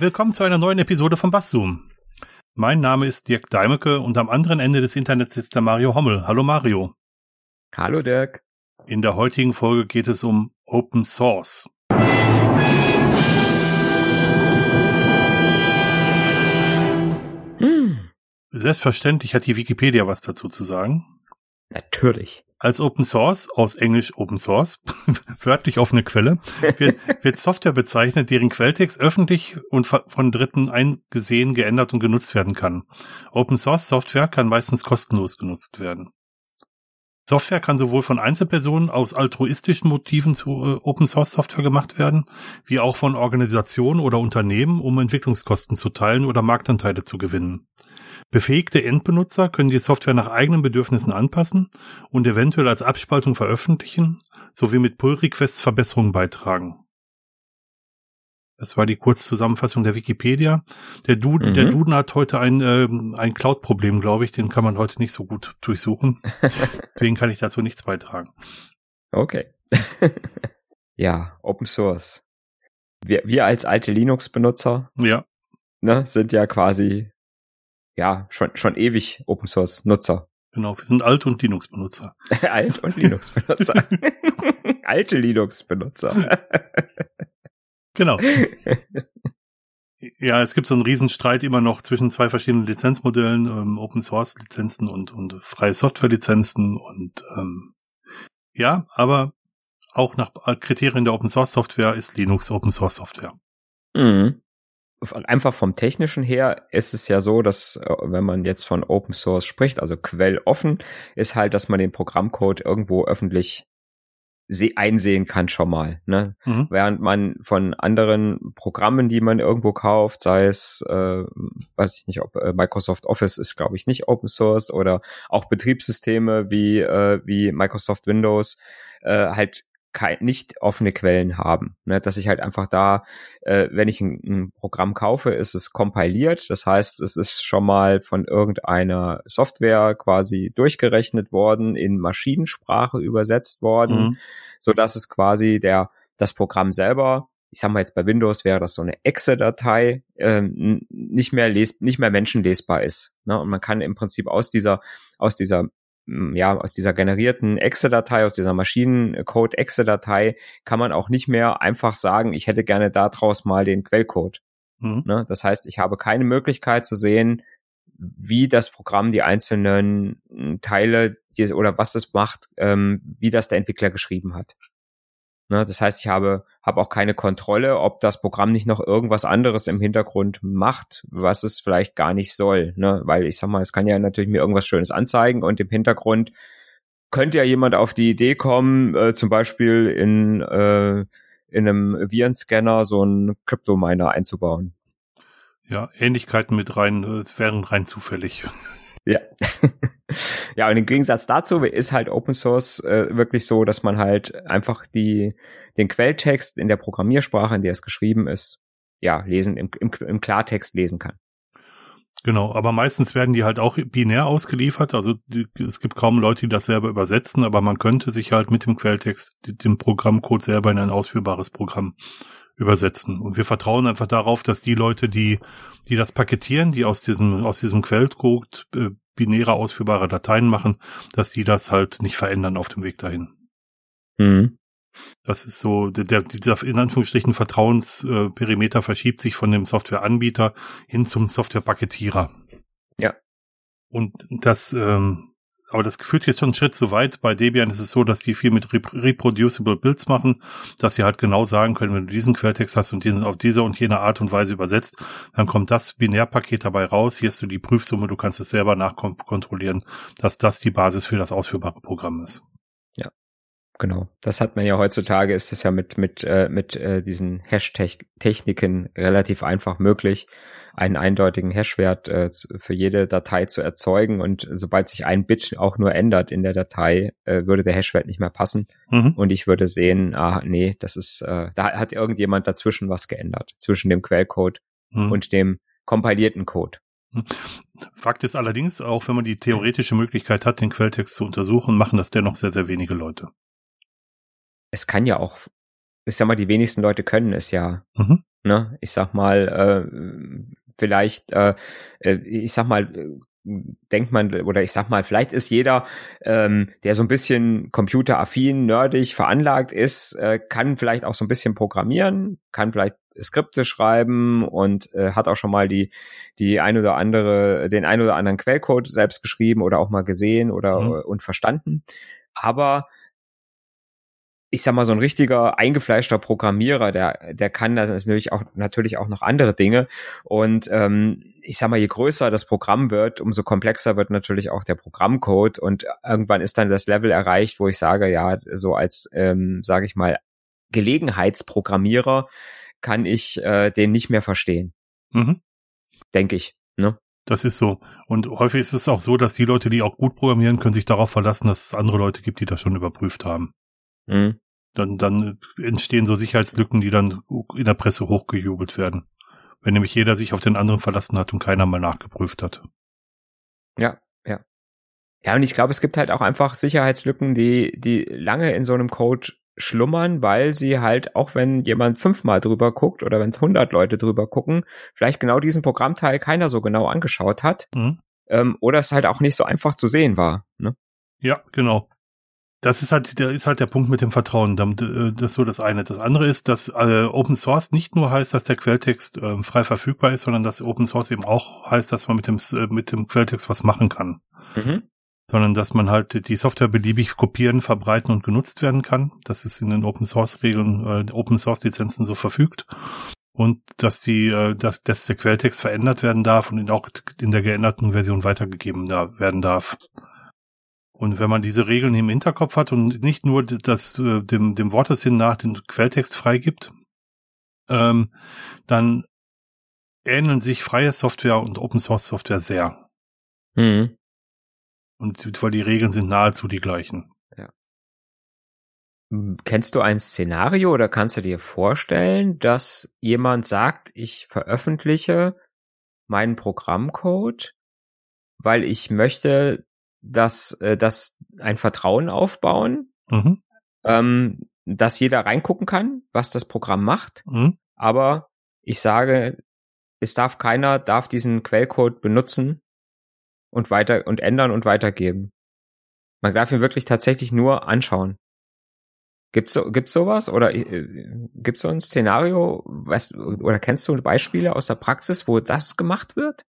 Willkommen zu einer neuen Episode von Basszoom. Mein Name ist Dirk Deimecke und am anderen Ende des Internets sitzt der Mario Hommel. Hallo Mario. Hallo Dirk. In der heutigen Folge geht es um Open Source. Hm. Selbstverständlich hat die Wikipedia was dazu zu sagen. Natürlich. Als Open Source, aus Englisch Open Source, wörtlich offene Quelle, wird, wird Software bezeichnet, deren Quelltext öffentlich und von Dritten eingesehen, geändert und genutzt werden kann. Open Source Software kann meistens kostenlos genutzt werden. Software kann sowohl von Einzelpersonen aus altruistischen Motiven zu äh, Open Source Software gemacht werden, wie auch von Organisationen oder Unternehmen, um Entwicklungskosten zu teilen oder Marktanteile zu gewinnen. Befähigte Endbenutzer können die Software nach eigenen Bedürfnissen anpassen und eventuell als Abspaltung veröffentlichen, sowie mit Pull-Requests Verbesserungen beitragen. Das war die Kurzzusammenfassung der Wikipedia. Der Duden, mhm. der Duden hat heute ein, äh, ein Cloud-Problem, glaube ich. Den kann man heute nicht so gut durchsuchen. Deswegen kann ich dazu nichts beitragen. Okay. ja, Open Source. Wir, wir als alte Linux-Benutzer ja. ne, sind ja quasi ja, schon, schon ewig Open Source Nutzer. Genau, wir sind alt und Linux Benutzer. alt und Linux Benutzer. Alte Linux Benutzer. genau. Ja, es gibt so einen Riesenstreit immer noch zwischen zwei verschiedenen Lizenzmodellen, ähm, Open Source Lizenzen und, und freie Software Lizenzen und ähm, ja, aber auch nach Kriterien der Open Source Software ist Linux Open Source Software. Mhm einfach vom technischen her ist es ja so, dass äh, wenn man jetzt von Open Source spricht, also quelloffen, ist halt, dass man den Programmcode irgendwo öffentlich einsehen kann schon mal. Ne? Mhm. Während man von anderen Programmen, die man irgendwo kauft, sei es, äh, weiß ich nicht, ob äh, Microsoft Office ist, glaube ich, nicht Open Source oder auch Betriebssysteme wie äh, wie Microsoft Windows äh, halt kein, nicht offene Quellen haben. Ne? Dass ich halt einfach da, äh, wenn ich ein, ein, Programm kaufe, ist es kompiliert. Das heißt, es ist schon mal von irgendeiner Software quasi durchgerechnet worden, in Maschinensprache übersetzt worden, mhm. so dass es quasi der das Programm selber ich sag mal jetzt bei Windows wäre das so eine Exe-Datei, ähm, nicht mehr les nicht mehr menschenlesbar ist. Ne? Und man kann im Prinzip aus dieser aus dieser ja, aus dieser generierten Exe-Datei, aus dieser Maschinencode-Exe-Datei kann man auch nicht mehr einfach sagen, ich hätte gerne daraus mal den Quellcode. Mhm. Ne? Das heißt, ich habe keine Möglichkeit zu sehen, wie das Programm die einzelnen Teile die, oder was es macht, ähm, wie das der Entwickler geschrieben hat. Ne, das heißt, ich habe, habe auch keine Kontrolle, ob das Programm nicht noch irgendwas anderes im Hintergrund macht, was es vielleicht gar nicht soll. Ne? Weil ich sag mal, es kann ja natürlich mir irgendwas Schönes anzeigen und im Hintergrund könnte ja jemand auf die Idee kommen, äh, zum Beispiel in, äh, in einem Virenscanner so einen Crypto-Miner einzubauen. Ja, Ähnlichkeiten mit rein äh, wären rein zufällig. Ja. ja, und im Gegensatz dazu ist halt Open Source äh, wirklich so, dass man halt einfach die, den Quelltext in der Programmiersprache, in der es geschrieben ist, ja, lesen, im, im, im Klartext lesen kann. Genau, aber meistens werden die halt auch binär ausgeliefert. Also die, es gibt kaum Leute, die das selber übersetzen, aber man könnte sich halt mit dem Quelltext den Programmcode selber in ein ausführbares Programm übersetzen. Und wir vertrauen einfach darauf, dass die Leute, die, die das paketieren, die aus diesem, aus diesem Quellcode äh, binäre ausführbare Dateien machen, dass die das halt nicht verändern auf dem Weg dahin. Mhm. Das ist so, der, der dieser in Anführungsstrichen Vertrauensperimeter verschiebt sich von dem Softwareanbieter hin zum Softwarepaketierer. Ja. Und das ähm, aber das führt jetzt schon einen Schritt zu weit. Bei Debian ist es so, dass die viel mit reproducible Builds machen, dass sie halt genau sagen können, wenn du diesen Quelltext hast und diesen auf diese und jene Art und Weise übersetzt, dann kommt das Binärpaket dabei raus. Hier hast du die Prüfsumme, du kannst es selber nachkontrollieren, dass das die Basis für das ausführbare Programm ist. Ja, genau. Das hat man ja heutzutage, ist das ja mit, mit, äh, mit äh, diesen Hash-Techniken relativ einfach möglich einen eindeutigen Hashwert äh, für jede Datei zu erzeugen und sobald sich ein Bit auch nur ändert in der Datei, äh, würde der Hashwert nicht mehr passen mhm. und ich würde sehen, ah nee, das ist, äh, da hat irgendjemand dazwischen was geändert, zwischen dem Quellcode mhm. und dem kompilierten Code. Mhm. Fakt ist allerdings, auch wenn man die theoretische Möglichkeit hat, den Quelltext zu untersuchen, machen das dennoch sehr, sehr wenige Leute. Es kann ja auch ich sag mal, die wenigsten Leute können es ja. Mhm. Ne? Ich sag mal, äh, vielleicht, äh, äh ich sag mal, denkt man, oder ich sag mal, vielleicht ist jeder, ähm, der so ein bisschen computeraffin, nerdig veranlagt ist, äh, kann vielleicht auch so ein bisschen programmieren, kann vielleicht Skripte schreiben und äh, hat auch schon mal die die ein oder andere den ein oder anderen Quellcode selbst geschrieben oder auch mal gesehen oder mhm. und verstanden. Aber ich sag mal, so ein richtiger eingefleischter Programmierer, der, der kann natürlich auch, natürlich auch noch andere Dinge. Und ähm, ich sag mal, je größer das Programm wird, umso komplexer wird natürlich auch der Programmcode. Und irgendwann ist dann das Level erreicht, wo ich sage, ja, so als, ähm, sage ich mal, Gelegenheitsprogrammierer kann ich äh, den nicht mehr verstehen. Mhm. Denke ich. Ne? Das ist so. Und häufig ist es auch so, dass die Leute, die auch gut programmieren, können sich darauf verlassen, dass es andere Leute gibt, die das schon überprüft haben. Mhm. Dann, dann entstehen so Sicherheitslücken, die dann in der Presse hochgejubelt werden. Wenn nämlich jeder sich auf den anderen verlassen hat und keiner mal nachgeprüft hat. Ja, ja. Ja, und ich glaube, es gibt halt auch einfach Sicherheitslücken, die, die lange in so einem Code schlummern, weil sie halt, auch wenn jemand fünfmal drüber guckt oder wenn es hundert Leute drüber gucken, vielleicht genau diesen Programmteil keiner so genau angeschaut hat. Mhm. Ähm, oder es halt auch nicht so einfach zu sehen war. Ne? Ja, genau. Das ist halt, der ist halt der Punkt mit dem Vertrauen. Äh, das ist so das eine. Das andere ist, dass äh, Open Source nicht nur heißt, dass der Quelltext äh, frei verfügbar ist, sondern dass Open Source eben auch heißt, dass man mit dem, äh, mit dem Quelltext was machen kann. Mhm. Sondern dass man halt die Software beliebig kopieren, verbreiten und genutzt werden kann. Das ist in den Open Source Regeln, äh, Open Source Lizenzen so verfügt. Und dass die, äh, dass, dass der Quelltext verändert werden darf und auch in der geänderten Version weitergegeben da werden darf. Und wenn man diese Regeln im Hinterkopf hat und nicht nur das, äh, dem, dem Wortesinn nach den Quelltext freigibt, ähm, dann ähneln sich freie Software und Open Source Software sehr. Mhm. Und weil die Regeln sind nahezu die gleichen. Ja. Kennst du ein Szenario oder kannst du dir vorstellen, dass jemand sagt, ich veröffentliche meinen Programmcode, weil ich möchte, dass, äh, dass ein Vertrauen aufbauen, mhm. ähm, dass jeder reingucken kann, was das Programm macht. Mhm. Aber ich sage, es darf keiner, darf diesen Quellcode benutzen und weiter und ändern und weitergeben. Man darf ihn wirklich tatsächlich nur anschauen. Gibt's so, gibt's sowas oder äh, gibt's so ein Szenario, was, oder kennst du Beispiele aus der Praxis, wo das gemacht wird?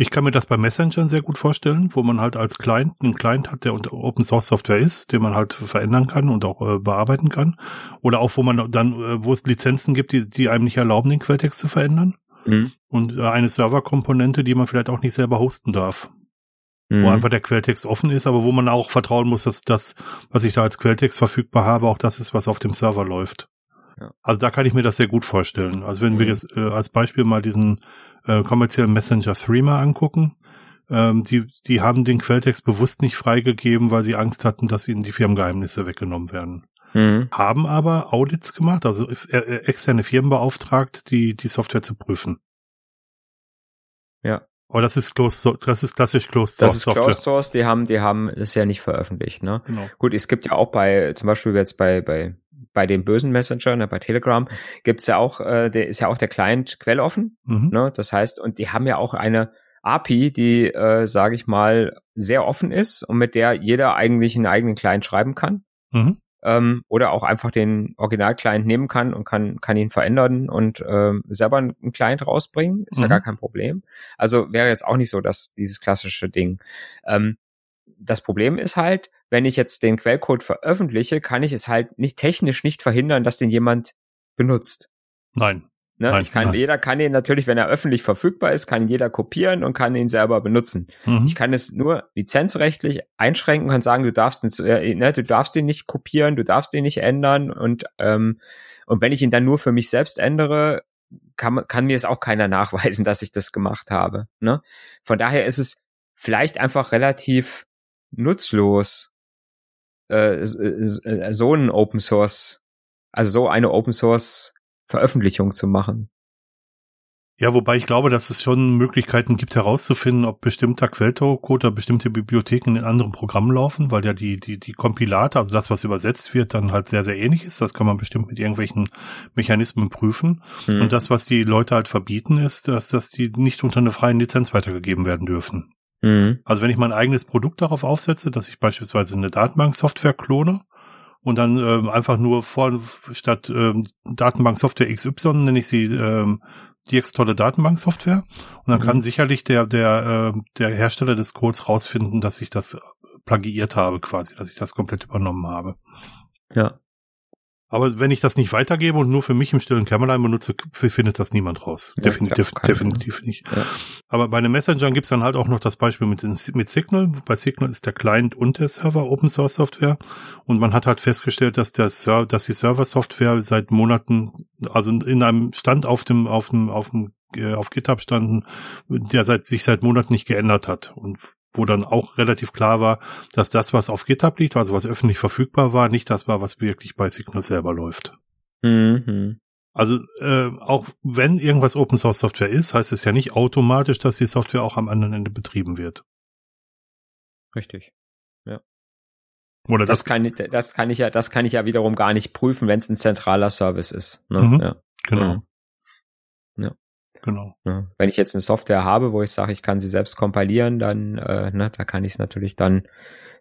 Ich kann mir das bei Messengern sehr gut vorstellen, wo man halt als Client einen Client hat, der unter Open Source Software ist, den man halt verändern kann und auch äh, bearbeiten kann. Oder auch, wo man dann, äh, wo es Lizenzen gibt, die, die einem nicht erlauben, den Quelltext zu verändern. Mhm. Und äh, eine Serverkomponente, die man vielleicht auch nicht selber hosten darf. Mhm. Wo einfach der Quelltext offen ist, aber wo man auch vertrauen muss, dass das, was ich da als Quelltext verfügbar habe, auch das ist, was auf dem Server läuft. Ja. Also da kann ich mir das sehr gut vorstellen. Also wenn mhm. wir jetzt äh, als Beispiel mal diesen äh, kommerziellen Messenger Threema angucken, ähm, die, die haben den Quelltext bewusst nicht freigegeben, weil sie Angst hatten, dass ihnen die Firmengeheimnisse weggenommen werden. Mhm. Haben aber Audits gemacht, also äh, äh, externe Firmen beauftragt, die, die Software zu prüfen. Ja. Aber das ist closed, das ist klassisch Closed Source. Das ist Software. Closed Source, die haben, die haben es ja nicht veröffentlicht, ne? Genau. Gut, es gibt ja auch bei, zum Beispiel jetzt bei, bei bei dem bösen Messenger, ne, bei Telegram, gibt's ja auch, äh, der ist ja auch der Client quelloffen. Mhm. Ne? Das heißt, und die haben ja auch eine API, die, äh, sage ich mal, sehr offen ist und mit der jeder eigentlich einen eigenen Client schreiben kann. Mhm. Ähm, oder auch einfach den Original-Client nehmen kann und kann, kann ihn verändern und ähm, selber einen Client rausbringen. Ist mhm. ja gar kein Problem. Also wäre jetzt auch nicht so, dass dieses klassische Ding. Ähm, das Problem ist halt, wenn ich jetzt den Quellcode veröffentliche, kann ich es halt nicht technisch nicht verhindern, dass den jemand benutzt. Nein. Ne? Nein, ich kann, nein. jeder kann ihn natürlich, wenn er öffentlich verfügbar ist, kann ihn jeder kopieren und kann ihn selber benutzen. Mhm. Ich kann es nur lizenzrechtlich einschränken und sagen, du darfst, äh, ne, du darfst ihn nicht kopieren, du darfst ihn nicht ändern und ähm, und wenn ich ihn dann nur für mich selbst ändere, kann, kann mir es auch keiner nachweisen, dass ich das gemacht habe. Ne? Von daher ist es vielleicht einfach relativ nutzlos, äh, äh, so ein Open Source, also so eine Open Source Veröffentlichung zu machen. Ja, wobei ich glaube, dass es schon Möglichkeiten gibt herauszufinden, ob bestimmter Quellcode oder bestimmte Bibliotheken in anderen Programmen laufen, weil ja die, die, die Kompilate, also das, was übersetzt wird, dann halt sehr, sehr ähnlich ist. Das kann man bestimmt mit irgendwelchen Mechanismen prüfen. Mhm. Und das, was die Leute halt verbieten, ist, dass, dass die nicht unter einer freien Lizenz weitergegeben werden dürfen. Mhm. Also wenn ich mein eigenes Produkt darauf aufsetze, dass ich beispielsweise eine Datenbanksoftware klone, und dann ähm, einfach nur vor statt ähm, Datenbanksoftware XY nenne ich sie ähm, DX tolle Datenbanksoftware und dann mhm. kann sicherlich der der äh, der Hersteller des Codes rausfinden, dass ich das plagiiert habe quasi, dass ich das komplett übernommen habe. Ja. Aber wenn ich das nicht weitergebe und nur für mich im stillen Kämmerlein benutze, findet das niemand raus. Ja, definitiv, definitiv nicht. Ja. Aber bei den Messengern gibt's dann halt auch noch das Beispiel mit, mit Signal. Bei Signal ist der Client und der Server Open Source Software. Und man hat halt festgestellt, dass der Server, dass die Server Software seit Monaten, also in einem Stand auf dem, auf dem, auf dem äh, auf GitHub standen, der seit, sich seit Monaten nicht geändert hat. Und wo dann auch relativ klar war, dass das, was auf GitHub liegt, also was öffentlich verfügbar war, nicht das war, was wirklich bei Signal selber läuft. Mhm. Also äh, auch wenn irgendwas Open Source Software ist, heißt es ja nicht automatisch, dass die Software auch am anderen Ende betrieben wird. Richtig. Ja. Oder das, das kann ich, das kann ich ja, das kann ich ja wiederum gar nicht prüfen, wenn es ein zentraler Service ist. Ne? Mhm, ja. Genau. Ja. Genau. Ja, wenn ich jetzt eine Software habe, wo ich sage, ich kann sie selbst kompilieren, dann, äh, ne, da kann ich es natürlich dann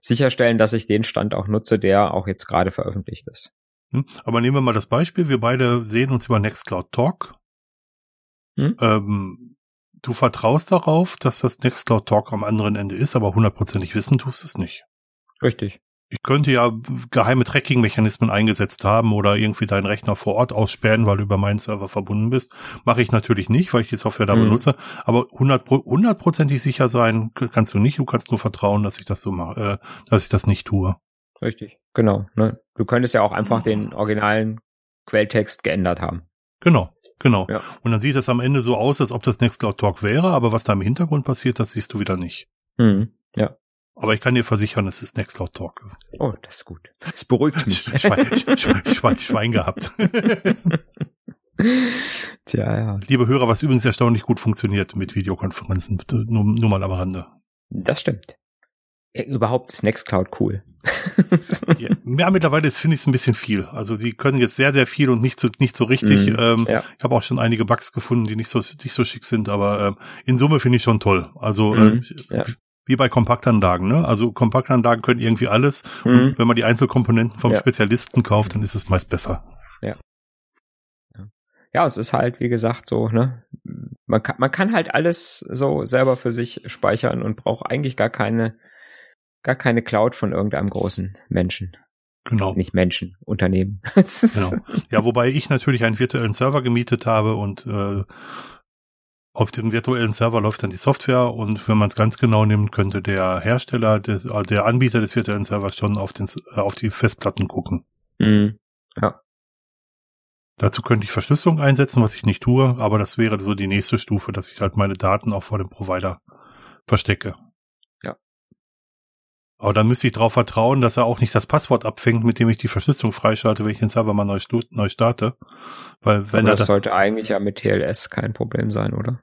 sicherstellen, dass ich den Stand auch nutze, der auch jetzt gerade veröffentlicht ist. Hm, aber nehmen wir mal das Beispiel, wir beide sehen uns über Nextcloud Talk. Hm? Ähm, du vertraust darauf, dass das Nextcloud Talk am anderen Ende ist, aber hundertprozentig wissen tust du es nicht. Richtig ich könnte ja geheime Tracking-Mechanismen eingesetzt haben oder irgendwie deinen Rechner vor Ort aussperren, weil du über meinen Server verbunden bist. Mache ich natürlich nicht, weil ich die Software da mhm. benutze. Aber hundertprozentig sicher sein kannst du nicht. Du kannst nur vertrauen, dass ich das so mache, äh, dass ich das nicht tue. Richtig, genau. Ne? Du könntest ja auch einfach den originalen Quelltext geändert haben. Genau. Genau. Ja. Und dann sieht es am Ende so aus, als ob das Nextcloud Talk wäre, aber was da im Hintergrund passiert, das siehst du wieder nicht. Mhm. Ja. Aber ich kann dir versichern, es ist Nextcloud Talk. Oh, das ist gut. Das beruhigt mich. Schwein, Schwein, Schwein, Schwein gehabt. Tja, ja. Liebe Hörer, was übrigens erstaunlich gut funktioniert mit Videokonferenzen. Nur, nur mal am Rande. Das stimmt. Überhaupt ist Nextcloud cool. ja, ja, mittlerweile finde ich es ein bisschen viel. Also die können jetzt sehr, sehr viel und nicht so, nicht so richtig. Mm, ähm, ja. Ich habe auch schon einige Bugs gefunden, die nicht so, nicht so schick sind, aber ähm, in Summe finde ich schon toll. Also mm, ähm, ja wie bei Kompaktanlagen, ne? Also Kompaktanlagen können irgendwie alles. Mhm. Und wenn man die Einzelkomponenten vom ja. Spezialisten kauft, dann ist es meist besser. Ja. Ja, es ist halt, wie gesagt, so, ne? Man kann, man kann halt alles so selber für sich speichern und braucht eigentlich gar keine, gar keine Cloud von irgendeinem großen Menschen. Genau. Nicht Menschen, Unternehmen. genau. Ja, wobei ich natürlich einen virtuellen Server gemietet habe und äh, auf dem virtuellen Server läuft dann die Software und wenn man es ganz genau nimmt, könnte der Hersteller, des, äh, der Anbieter des virtuellen Servers schon auf, den, äh, auf die Festplatten gucken. Mhm. Ja. Dazu könnte ich Verschlüsselung einsetzen, was ich nicht tue, aber das wäre so die nächste Stufe, dass ich halt meine Daten auch vor dem Provider verstecke. Ja. Aber dann müsste ich darauf vertrauen, dass er auch nicht das Passwort abfängt, mit dem ich die Verschlüsselung freischalte, wenn ich den Server mal neu, neu starte. Weil wenn aber er das, das sollte eigentlich ja mit TLS kein Problem sein, oder?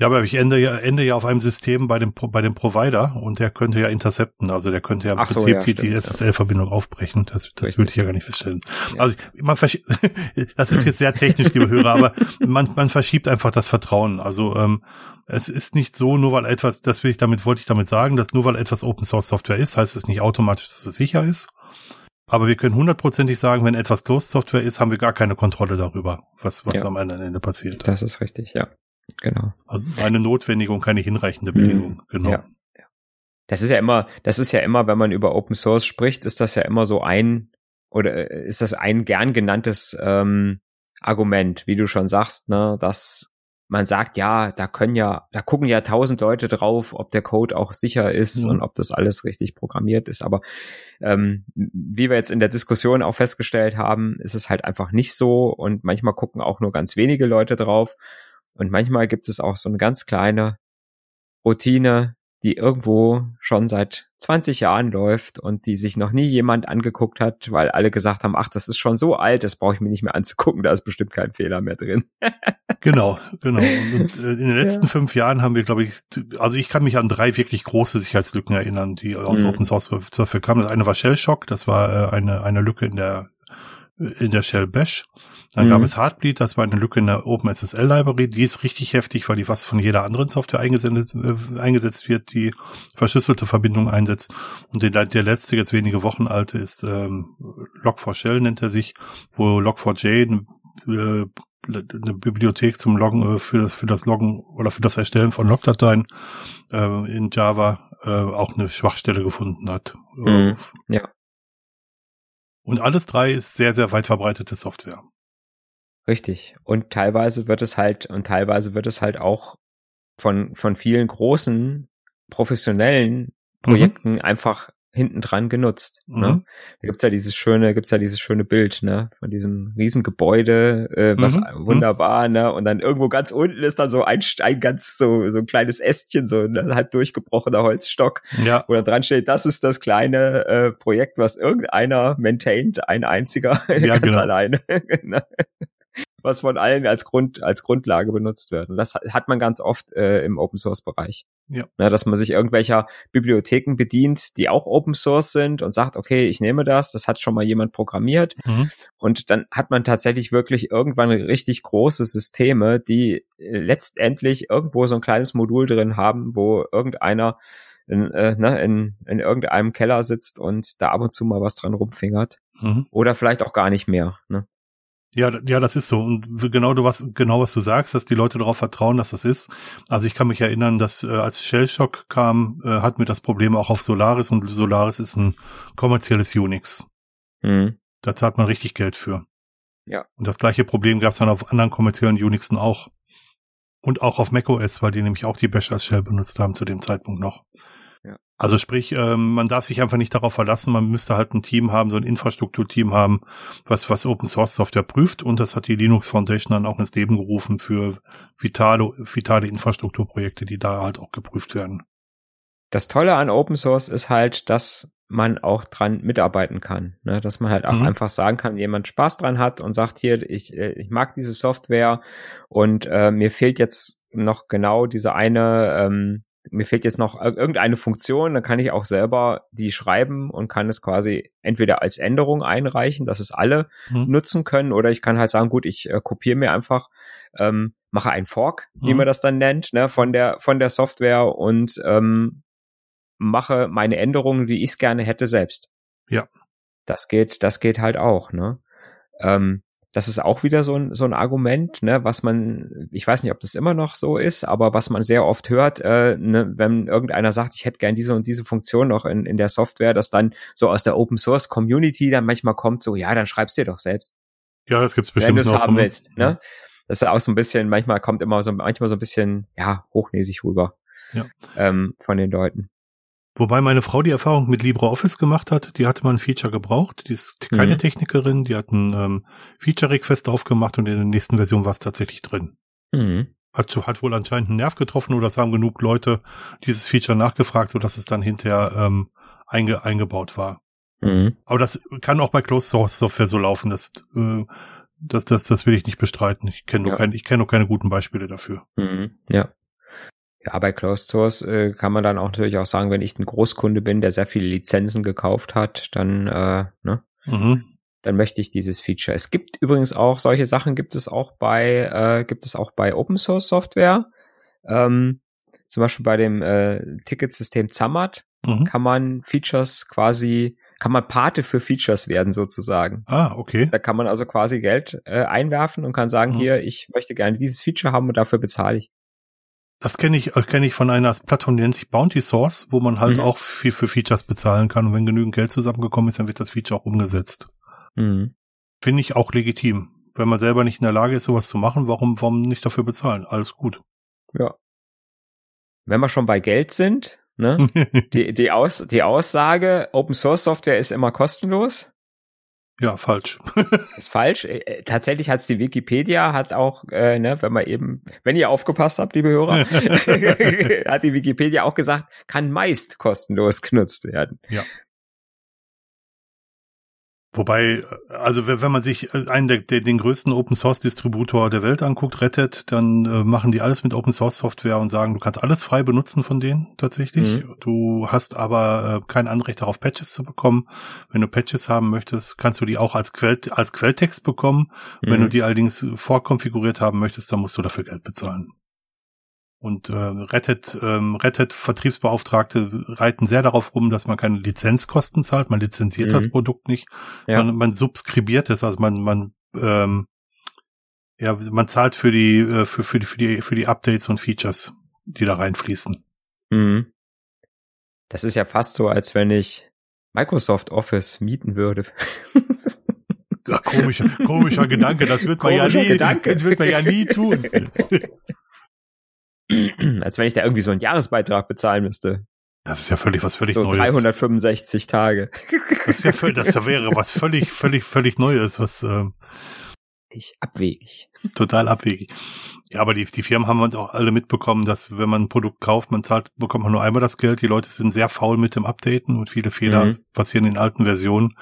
Ja, aber ich ende ja, ende ja auf einem System bei dem, bei dem Provider und der könnte ja intercepten. Also der könnte ja im Ach Prinzip so, ja, die, die SSL-Verbindung aufbrechen. Das, das würde ich ja gar nicht feststellen. Ja. Also man das ist jetzt sehr technisch, liebe Hörer, aber man, man verschiebt einfach das Vertrauen. Also ähm, es ist nicht so, nur weil etwas, das will ich damit, wollte ich damit sagen, dass nur weil etwas Open Source Software ist, heißt es nicht automatisch, dass es sicher ist. Aber wir können hundertprozentig sagen, wenn etwas Closed Software ist, haben wir gar keine Kontrolle darüber, was, was ja. am Ende passiert. Das ist richtig, ja. Genau. Also eine notwendige und keine hinreichende Bedingung. Mhm. Genau. Ja. Das ist ja immer, das ist ja immer, wenn man über Open Source spricht, ist das ja immer so ein oder äh, ist das ein gern genanntes ähm, Argument, wie du schon sagst, ne, dass man sagt, ja, da können ja, da gucken ja tausend Leute drauf, ob der Code auch sicher ist mhm. und ob das alles richtig programmiert ist. Aber ähm, wie wir jetzt in der Diskussion auch festgestellt haben, ist es halt einfach nicht so und manchmal gucken auch nur ganz wenige Leute drauf. Und manchmal gibt es auch so eine ganz kleine Routine, die irgendwo schon seit 20 Jahren läuft und die sich noch nie jemand angeguckt hat, weil alle gesagt haben, ach, das ist schon so alt, das brauche ich mir nicht mehr anzugucken, da ist bestimmt kein Fehler mehr drin. genau, genau. Und, äh, in den letzten ja. fünf Jahren haben wir, glaube ich, also ich kann mich an drei wirklich große Sicherheitslücken erinnern, die aus mhm. Open Source dafür kamen. Das eine war Shell Shock, das war äh, eine, eine Lücke in der in der Shell Bash. Dann mhm. gab es Heartbleed, das war eine Lücke in der OpenSSL Library. Die ist richtig heftig, weil die fast von jeder anderen Software eingesetzt, äh, eingesetzt wird, die verschlüsselte Verbindung einsetzt. Und der, der letzte, jetzt wenige Wochen alte, ist ähm, Log4Shell nennt er sich, wo Log4j äh, eine Bibliothek zum Loggen äh, für das für das Loggen oder für das Erstellen von Logdateien äh, in Java äh, auch eine Schwachstelle gefunden hat. Mhm. Ja. Und alles drei ist sehr, sehr weit verbreitete Software. Richtig. Und teilweise wird es halt, und teilweise wird es halt auch von, von vielen großen professionellen mhm. Projekten mhm. einfach hinten dran genutzt. Ne? Mhm. Ne? Da gibt's ja dieses schöne, gibt's ja dieses schöne Bild, ne, von diesem Riesengebäude, äh, was mhm. wunderbar, ne, und dann irgendwo ganz unten ist dann so ein, ein ganz so so ein kleines Ästchen, so ein halb durchgebrochener Holzstock, ja. wo da dran steht, das ist das kleine äh, Projekt, was irgendeiner maintaint, ein einziger, ja, ganz genau. alleine. Was von allen als Grund als Grundlage benutzt wird. Und das hat man ganz oft äh, im Open Source Bereich. Ja. Na, dass man sich irgendwelcher Bibliotheken bedient, die auch Open Source sind und sagt, okay, ich nehme das, das hat schon mal jemand programmiert. Mhm. Und dann hat man tatsächlich wirklich irgendwann richtig große Systeme, die äh, letztendlich irgendwo so ein kleines Modul drin haben, wo irgendeiner in, äh, ne, in, in irgendeinem Keller sitzt und da ab und zu mal was dran rumfingert. Mhm. Oder vielleicht auch gar nicht mehr. Ne? Ja, ja, das ist so. Und genau du was, genau was du sagst, dass die Leute darauf vertrauen, dass das ist. Also ich kann mich erinnern, dass äh, als Shellshock kam, äh, hatten wir das Problem auch auf Solaris und Solaris ist ein kommerzielles Unix. Mhm. Da zahlt man richtig Geld für. Ja. Und das gleiche Problem gab es dann auf anderen kommerziellen Unixen auch. Und auch auf macOS, weil die nämlich auch die Bash als Shell benutzt haben zu dem Zeitpunkt noch. Also sprich, ähm, man darf sich einfach nicht darauf verlassen, man müsste halt ein Team haben, so ein Infrastrukturteam haben, was, was Open Source Software prüft und das hat die Linux Foundation dann auch ins Leben gerufen für vitale, vitale Infrastrukturprojekte, die da halt auch geprüft werden. Das Tolle an Open Source ist halt, dass man auch dran mitarbeiten kann, ne? dass man halt auch mhm. einfach sagen kann, jemand Spaß dran hat und sagt hier, ich, äh, ich mag diese Software und äh, mir fehlt jetzt noch genau diese eine ähm, mir fehlt jetzt noch irgendeine Funktion, dann kann ich auch selber die schreiben und kann es quasi entweder als Änderung einreichen, dass es alle mhm. nutzen können, oder ich kann halt sagen, gut, ich äh, kopiere mir einfach, ähm, mache ein Fork, mhm. wie man das dann nennt, ne, von der von der Software und ähm, mache meine Änderungen, wie ich es gerne hätte, selbst. Ja. Das geht, das geht halt auch, ne? Ähm, das ist auch wieder so ein, so ein Argument, ne, was man, ich weiß nicht, ob das immer noch so ist, aber was man sehr oft hört, äh, ne, wenn irgendeiner sagt, ich hätte gern diese und diese Funktion noch in, in der Software, dass dann so aus der Open Source Community dann manchmal kommt, so, ja, dann schreibst du dir doch selbst. Ja, das gibt's bestimmt wenn du es haben willst, ne? Das ist auch so ein bisschen, manchmal kommt immer so, manchmal so ein bisschen, ja, hochnäsig rüber. Ja. Ähm, von den Leuten. Wobei meine Frau die Erfahrung mit LibreOffice gemacht hat, die hatte mal ein Feature gebraucht. Die ist keine mhm. Technikerin, die hat ein ähm, Feature-Request aufgemacht und in der nächsten Version war es tatsächlich drin. Mhm. Hat, hat wohl anscheinend einen Nerv getroffen oder es haben genug Leute dieses Feature nachgefragt, sodass es dann hinterher ähm, einge, eingebaut war. Mhm. Aber das kann auch bei Closed Source Software so laufen. Das, äh, das, das, das will ich nicht bestreiten. Ich kenne nur, ja. kein, ich kenn nur keine guten Beispiele dafür. Mhm. Ja. Ja, bei Closed Source äh, kann man dann auch natürlich auch sagen, wenn ich ein Großkunde bin, der sehr viele Lizenzen gekauft hat, dann, äh, ne, mhm. dann möchte ich dieses Feature. Es gibt übrigens auch solche Sachen, gibt es auch bei, äh, gibt es auch bei Open Source Software. Ähm, zum Beispiel bei dem äh, Ticketsystem Zammert mhm. kann man Features quasi, kann man Pate für Features werden sozusagen. Ah, okay. Da kann man also quasi Geld äh, einwerfen und kann sagen, mhm. hier, ich möchte gerne dieses Feature haben und dafür bezahle ich. Das kenne ich, äh, kenne ich von einer Plattform, die nennt sich Bounty Source, wo man halt mhm. auch viel für Features bezahlen kann. Und wenn genügend Geld zusammengekommen ist, dann wird das Feature auch umgesetzt. Mhm. Finde ich auch legitim. Wenn man selber nicht in der Lage ist, sowas zu machen, warum, warum nicht dafür bezahlen? Alles gut. Ja. Wenn wir schon bei Geld sind, ne? die, die, Aus, die Aussage, Open Source Software ist immer kostenlos. Ja, falsch. ist falsch. Äh, äh, tatsächlich hat's die Wikipedia, hat auch, äh, ne, wenn man eben, wenn ihr aufgepasst habt, liebe Hörer, hat die Wikipedia auch gesagt, kann meist kostenlos genutzt werden. Ja. Wobei, also wenn man sich äh, einen der, der den größten Open Source Distributor der Welt anguckt, rettet, dann äh, machen die alles mit Open Source Software und sagen, du kannst alles frei benutzen von denen tatsächlich. Mhm. Du hast aber äh, kein Anrecht darauf, Patches zu bekommen. Wenn du Patches haben möchtest, kannst du die auch als Quell als Quelltext bekommen. Mhm. Wenn du die allerdings vorkonfiguriert haben möchtest, dann musst du dafür Geld bezahlen. Und äh, rettet, ähm, rettet Vertriebsbeauftragte reiten sehr darauf rum, dass man keine Lizenzkosten zahlt. Man lizenziert mhm. das Produkt nicht, ja. sondern man subskribiert es. Also man, man, ähm, ja, man zahlt für die, äh, für, für die, für die, für die Updates und Features, die da reinfließen. Mhm. Das ist ja fast so, als wenn ich Microsoft Office mieten würde. Ja, komischer, komischer Gedanke, das wird man komischer ja nie, Gedanke. das wird man ja nie tun. als wenn ich da irgendwie so einen Jahresbeitrag bezahlen müsste. Das ist ja völlig was völlig so Neues. 365 Tage. Das, ist ja völlig, das wäre was völlig, völlig, völlig Neues, was ähm, ich abwegig. Total abwegig. Ja, aber die, die Firmen haben uns auch alle mitbekommen, dass wenn man ein Produkt kauft, man zahlt, bekommt man nur einmal das Geld. Die Leute sind sehr faul mit dem Updaten und viele Fehler mhm. passieren in alten Versionen.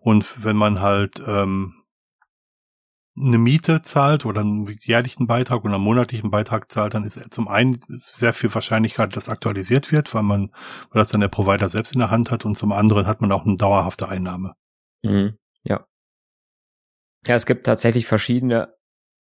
Und wenn man halt ähm, eine Miete zahlt oder einen jährlichen Beitrag oder einen monatlichen Beitrag zahlt, dann ist zum einen sehr viel Wahrscheinlichkeit, dass aktualisiert wird, weil man, weil das dann der Provider selbst in der Hand hat und zum anderen hat man auch eine dauerhafte Einnahme. Mhm, ja. Ja, es gibt tatsächlich verschiedene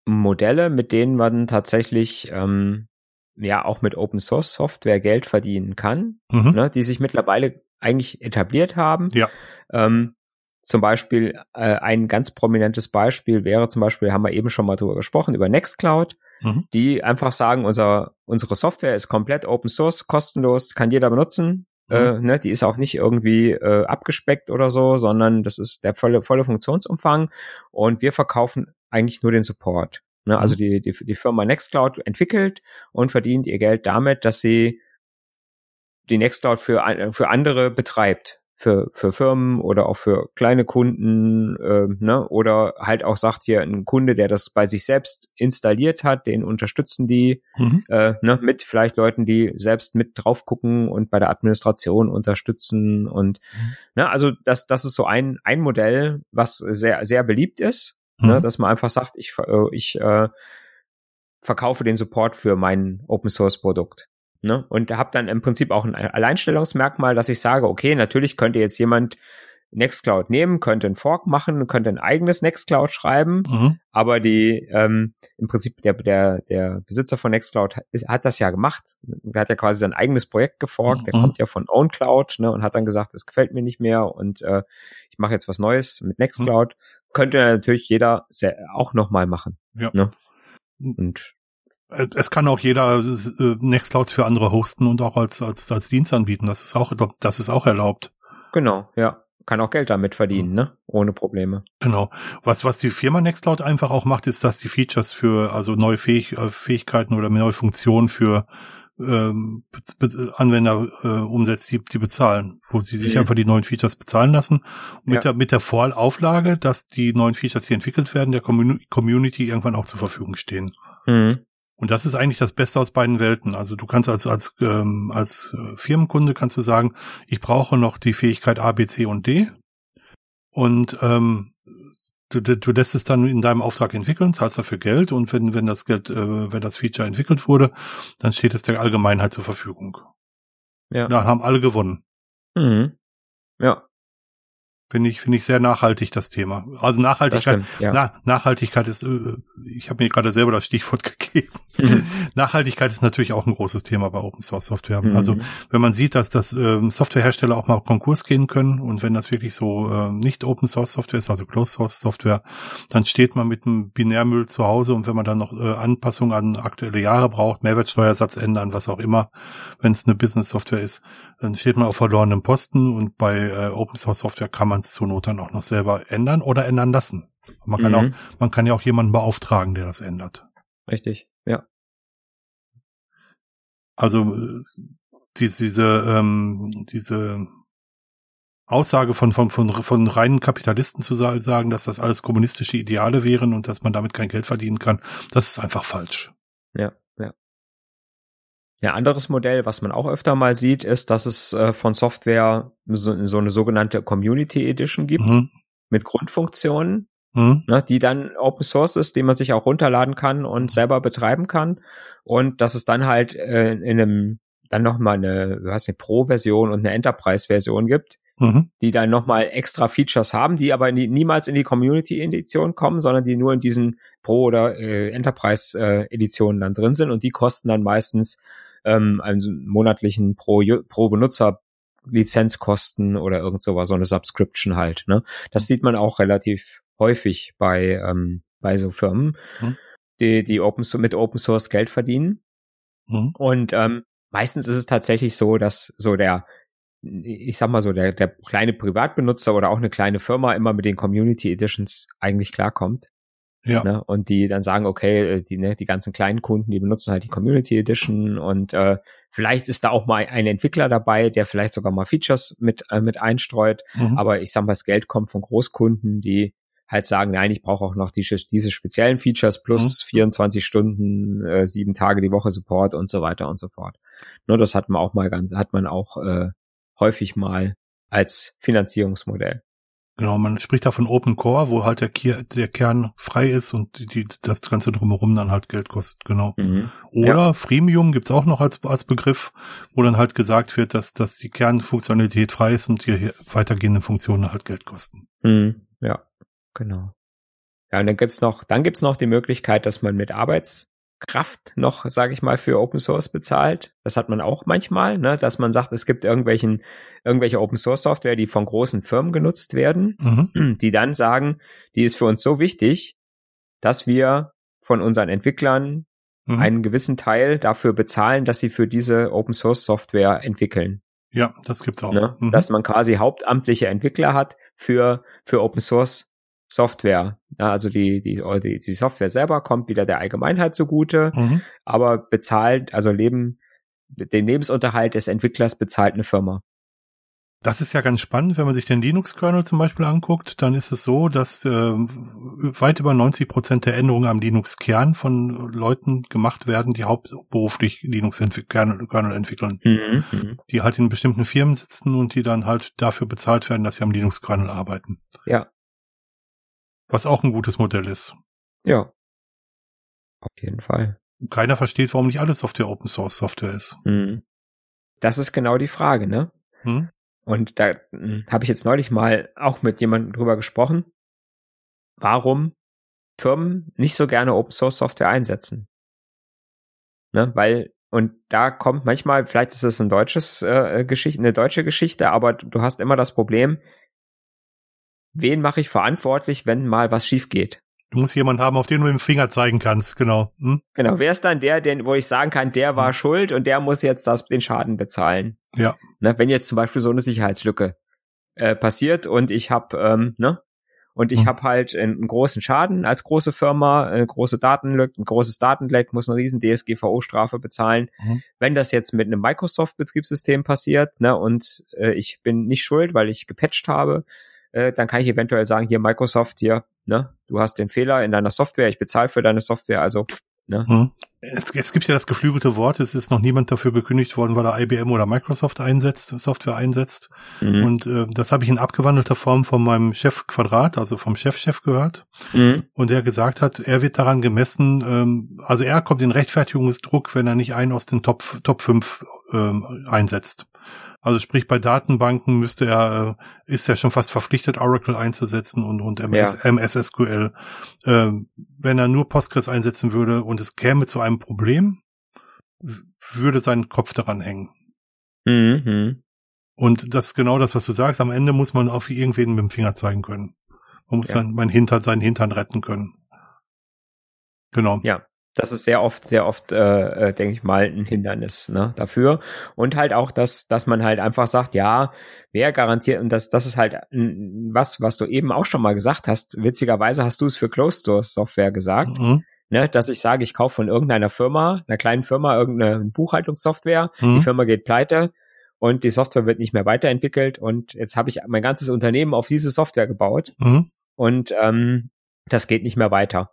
Modelle, mit denen man tatsächlich ähm, ja auch mit Open Source Software Geld verdienen kann, mhm. ne, die sich mittlerweile eigentlich etabliert haben. Ja. Ähm, zum Beispiel äh, ein ganz prominentes Beispiel wäre zum Beispiel, haben wir eben schon mal drüber gesprochen, über Nextcloud, mhm. die einfach sagen, unser, unsere Software ist komplett Open Source, kostenlos, kann jeder benutzen. Mhm. Äh, ne, die ist auch nicht irgendwie äh, abgespeckt oder so, sondern das ist der volle, volle Funktionsumfang und wir verkaufen eigentlich nur den Support. Ne? Also mhm. die, die, die Firma Nextcloud entwickelt und verdient ihr Geld damit, dass sie die Nextcloud für, für andere betreibt für, für Firmen oder auch für kleine Kunden, äh, ne? oder halt auch sagt hier ein Kunde, der das bei sich selbst installiert hat, den unterstützen die mhm. äh, ne? mit vielleicht Leuten, die selbst mit drauf gucken und bei der Administration unterstützen und mhm. ne? also das, das ist so ein, ein Modell, was sehr, sehr beliebt ist, ne? mhm. ne? dass man einfach sagt, ich, äh, ich äh, verkaufe den Support für mein Open Source Produkt. Ne? Und habe dann im Prinzip auch ein Alleinstellungsmerkmal, dass ich sage, okay, natürlich könnte jetzt jemand Nextcloud nehmen, könnte ein Fork machen, könnte ein eigenes Nextcloud schreiben, mhm. aber die ähm, im Prinzip der der der Besitzer von Nextcloud hat, hat das ja gemacht. Der hat ja quasi sein eigenes Projekt geforkt. Mhm. Der kommt ja von OwnCloud ne, und hat dann gesagt, es gefällt mir nicht mehr und äh, ich mache jetzt was Neues mit Nextcloud. Mhm. Könnte natürlich jeder auch noch mal machen. Ja. Ne? Und es kann auch jeder äh, Nextclouds für andere hosten und auch als, als, als Dienst anbieten. Das ist auch, das ist auch erlaubt. Genau, ja. Kann auch Geld damit verdienen, mhm. ne? Ohne Probleme. Genau. Was, was die Firma Nextcloud einfach auch macht, ist, dass die Features für, also neue Fähig äh, Fähigkeiten oder neue Funktionen für ähm, Anwender äh, umsetzt, die, die bezahlen, wo sie sich mhm. einfach die neuen Features bezahlen lassen. mit, ja. der, mit der Vorauflage, dass die neuen Features, die entwickelt werden, der Community irgendwann auch zur Verfügung stehen. Mhm. Und das ist eigentlich das Beste aus beiden Welten. Also du kannst als als ähm, als äh, Firmenkunde kannst du sagen, ich brauche noch die Fähigkeit A, B, C und D. Und ähm, du, du lässt es dann in deinem Auftrag entwickeln, zahlst dafür Geld und wenn wenn das Geld, äh, wenn das Feature entwickelt wurde, dann steht es der Allgemeinheit zur Verfügung. Ja. Da haben alle gewonnen. Mhm. Ja. Finde ich, finde ich sehr nachhaltig, das Thema. Also Nachhaltigkeit, stimmt, ja. na, Nachhaltigkeit ist, äh, ich habe mir gerade selber das Stichwort gegeben. Mhm. Nachhaltigkeit ist natürlich auch ein großes Thema bei Open Source Software. Mhm. Also wenn man sieht, dass das ähm, Softwarehersteller auch mal Konkurs gehen können und wenn das wirklich so äh, nicht Open Source Software ist, also Closed Source Software, dann steht man mit einem Binärmüll zu Hause und wenn man dann noch äh, Anpassungen an aktuelle Jahre braucht, Mehrwertsteuersatz ändern, was auch immer, wenn es eine Business Software ist, dann steht man auf verlorenem Posten und bei äh, Open Source Software kann man es zur Not dann auch noch selber ändern oder ändern lassen. Man kann mhm. auch, man kann ja auch jemanden beauftragen, der das ändert. Richtig, ja. Also diese, diese, ähm, diese Aussage von, von, von, von reinen Kapitalisten zu sagen, dass das alles kommunistische Ideale wären und dass man damit kein Geld verdienen kann, das ist einfach falsch. Ja, Ja, anderes Modell, was man auch öfter mal sieht, ist, dass es äh, von Software so, so, eine sogenannte Community Edition gibt mhm. mit Grundfunktionen, mhm. ne, die dann Open Source ist, die man sich auch runterladen kann und selber betreiben kann. Und dass es dann halt äh, in einem dann nochmal eine, eine Pro-Version und eine Enterprise-Version gibt, mhm. die dann nochmal extra Features haben, die aber nie, niemals in die Community-Edition kommen, sondern die nur in diesen Pro- oder äh, Enterprise-Editionen dann drin sind und die kosten dann meistens ähm, einen monatlichen pro, pro Benutzer Lizenzkosten oder irgend sowas, so eine Subscription halt. Ne? Das sieht man auch relativ häufig bei, ähm, bei so Firmen, mhm. die, die Open, mit Open Source Geld verdienen. Mhm. Und ähm, meistens ist es tatsächlich so, dass so der, ich sag mal so, der, der kleine Privatbenutzer oder auch eine kleine Firma immer mit den Community Editions eigentlich klarkommt. Ja. Ne? Und die dann sagen, okay, äh, die, ne, die ganzen kleinen Kunden, die benutzen halt die Community Edition und äh, vielleicht ist da auch mal ein Entwickler dabei, der vielleicht sogar mal Features mit, äh, mit einstreut. Mhm. Aber ich sag mal, das Geld kommt von Großkunden, die halt sagen, nein, ich brauche auch noch diese, diese speziellen Features plus mhm. 24 Stunden, äh, sieben Tage die Woche Support und so weiter und so fort. Nur das hat man auch mal ganz, hat man auch äh, häufig mal als Finanzierungsmodell. Genau, man spricht da von Open Core, wo halt der, Kier, der Kern frei ist und die, das Ganze drumherum dann halt Geld kostet, genau. Mhm. Oder ja. Freemium gibt's auch noch als, als Begriff, wo dann halt gesagt wird, dass, dass die Kernfunktionalität frei ist und die weitergehenden Funktionen halt Geld kosten. Mhm. Ja, genau. Ja, und dann gibt's noch, dann gibt's noch die Möglichkeit, dass man mit Arbeits, Kraft noch, sage ich mal, für Open Source bezahlt. Das hat man auch manchmal, ne, dass man sagt, es gibt irgendwelchen, irgendwelche Open Source Software, die von großen Firmen genutzt werden, mhm. die dann sagen, die ist für uns so wichtig, dass wir von unseren Entwicklern mhm. einen gewissen Teil dafür bezahlen, dass sie für diese Open Source Software entwickeln. Ja, das gibt's auch. Ne? Mhm. Dass man quasi hauptamtliche Entwickler hat für, für Open Source Software. Ja, also die, die, die, die Software selber kommt wieder der Allgemeinheit zugute, mhm. aber bezahlt, also Leben, den Lebensunterhalt des Entwicklers bezahlt eine Firma. Das ist ja ganz spannend, wenn man sich den Linux-Kernel zum Beispiel anguckt, dann ist es so, dass äh, weit über 90 Prozent der Änderungen am Linux-Kern von Leuten gemacht werden, die hauptberuflich Linux-Kernel entwickeln. Mhm, mhm, die halt in bestimmten Firmen sitzen und die dann halt dafür bezahlt werden, dass sie am Linux-Kernel arbeiten. Ja, was auch ein gutes Modell ist. Ja. Auf jeden Fall. Keiner versteht, warum nicht alles Software Open Source Software ist. Hm. Das ist genau die Frage, ne? Hm? Und da hm, habe ich jetzt neulich mal auch mit jemandem drüber gesprochen, warum Firmen nicht so gerne Open Source Software einsetzen. Ne? Weil, und da kommt manchmal, vielleicht ist es ein deutsches äh, Geschichte, eine deutsche Geschichte, aber du hast immer das Problem, wen mache ich verantwortlich, wenn mal was schief geht? Du musst jemanden haben, auf den du mit dem Finger zeigen kannst, genau. Hm? Genau, wer ist dann der, den, wo ich sagen kann, der war hm. schuld und der muss jetzt das, den Schaden bezahlen? Ja. Ne, wenn jetzt zum Beispiel so eine Sicherheitslücke äh, passiert und ich habe, ähm, ne, und ich hm. habe halt einen, großen Schaden als große Firma, eine große Datenlücke, ein großes Datenleck, muss eine riesen DSGVO-Strafe bezahlen. Mhm. Wenn das jetzt mit einem Microsoft-Betriebssystem passiert, ne, und äh, ich bin nicht schuld, weil ich gepatcht habe, äh, dann kann ich eventuell sagen, hier Microsoft, hier, ne, du hast den Fehler in deiner Software, ich bezahle für deine Software, also Ne? Hm. Es, es, gibt ja das geflügelte Wort, es ist noch niemand dafür gekündigt worden, weil er IBM oder Microsoft einsetzt, Software einsetzt. Mhm. Und äh, das habe ich in abgewandelter Form von meinem Chef Quadrat, also vom Chefchef -Chef gehört. Mhm. Und der gesagt hat, er wird daran gemessen, ähm, also er kommt in Rechtfertigungsdruck, wenn er nicht einen aus den Top, Top 5 ähm, einsetzt. Also sprich, bei Datenbanken müsste er, äh, ist er schon fast verpflichtet, Oracle einzusetzen und, und MS, ja. MS SQL. Ähm, wenn er nur Postgres einsetzen würde und es käme zu einem Problem, würde sein Kopf daran hängen. Mhm. Und das ist genau das, was du sagst. Am Ende muss man auf irgendwen mit dem Finger zeigen können. Man muss ja. mein Hintern, seinen Hintern retten können. Genau. Ja. Das ist sehr oft, sehr oft, äh, äh, denke ich mal, ein Hindernis ne, dafür. Und halt auch, dass, dass man halt einfach sagt, ja, wer garantiert, und das, das ist halt was, was du eben auch schon mal gesagt hast. Witzigerweise hast du es für Closed Source Software gesagt. Mhm. Ne, dass ich sage, ich kaufe von irgendeiner Firma, einer kleinen Firma, irgendeine Buchhaltungssoftware, mhm. die Firma geht pleite und die Software wird nicht mehr weiterentwickelt und jetzt habe ich mein ganzes Unternehmen auf diese Software gebaut Mhm. und ähm, das geht nicht mehr weiter.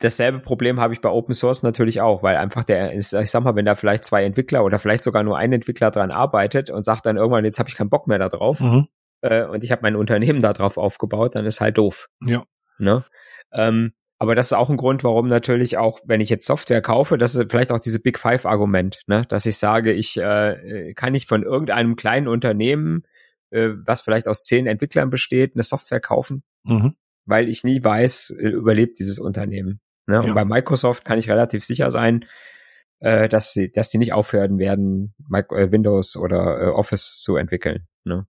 Dasselbe Problem habe ich bei Open Source natürlich auch, weil einfach der, ich sag mal, wenn da vielleicht zwei Entwickler oder vielleicht sogar nur ein Entwickler dran arbeitet und sagt dann irgendwann, jetzt habe ich keinen Bock mehr da drauf Mhm. äh, und ich habe mein Unternehmen da drauf aufgebaut, dann ist halt doof. Ja. Ne? Ähm, aber das ist auch ein Grund, warum natürlich auch, wenn ich jetzt Software kaufe, das ist vielleicht auch diese Big Five Argument, ne? dass ich sage, ich äh, kann nicht von irgendeinem kleinen Unternehmen, äh, was vielleicht aus zehn Entwicklern besteht, eine Software kaufen, Mhm. weil ich nie weiß, äh, überlebt dieses Unternehmen. Ne? Ja. Und bei Microsoft kann ich relativ sicher sein, äh, dass sie, dass die nicht aufhören werden, äh, Windows oder äh, Office zu entwickeln. Ne?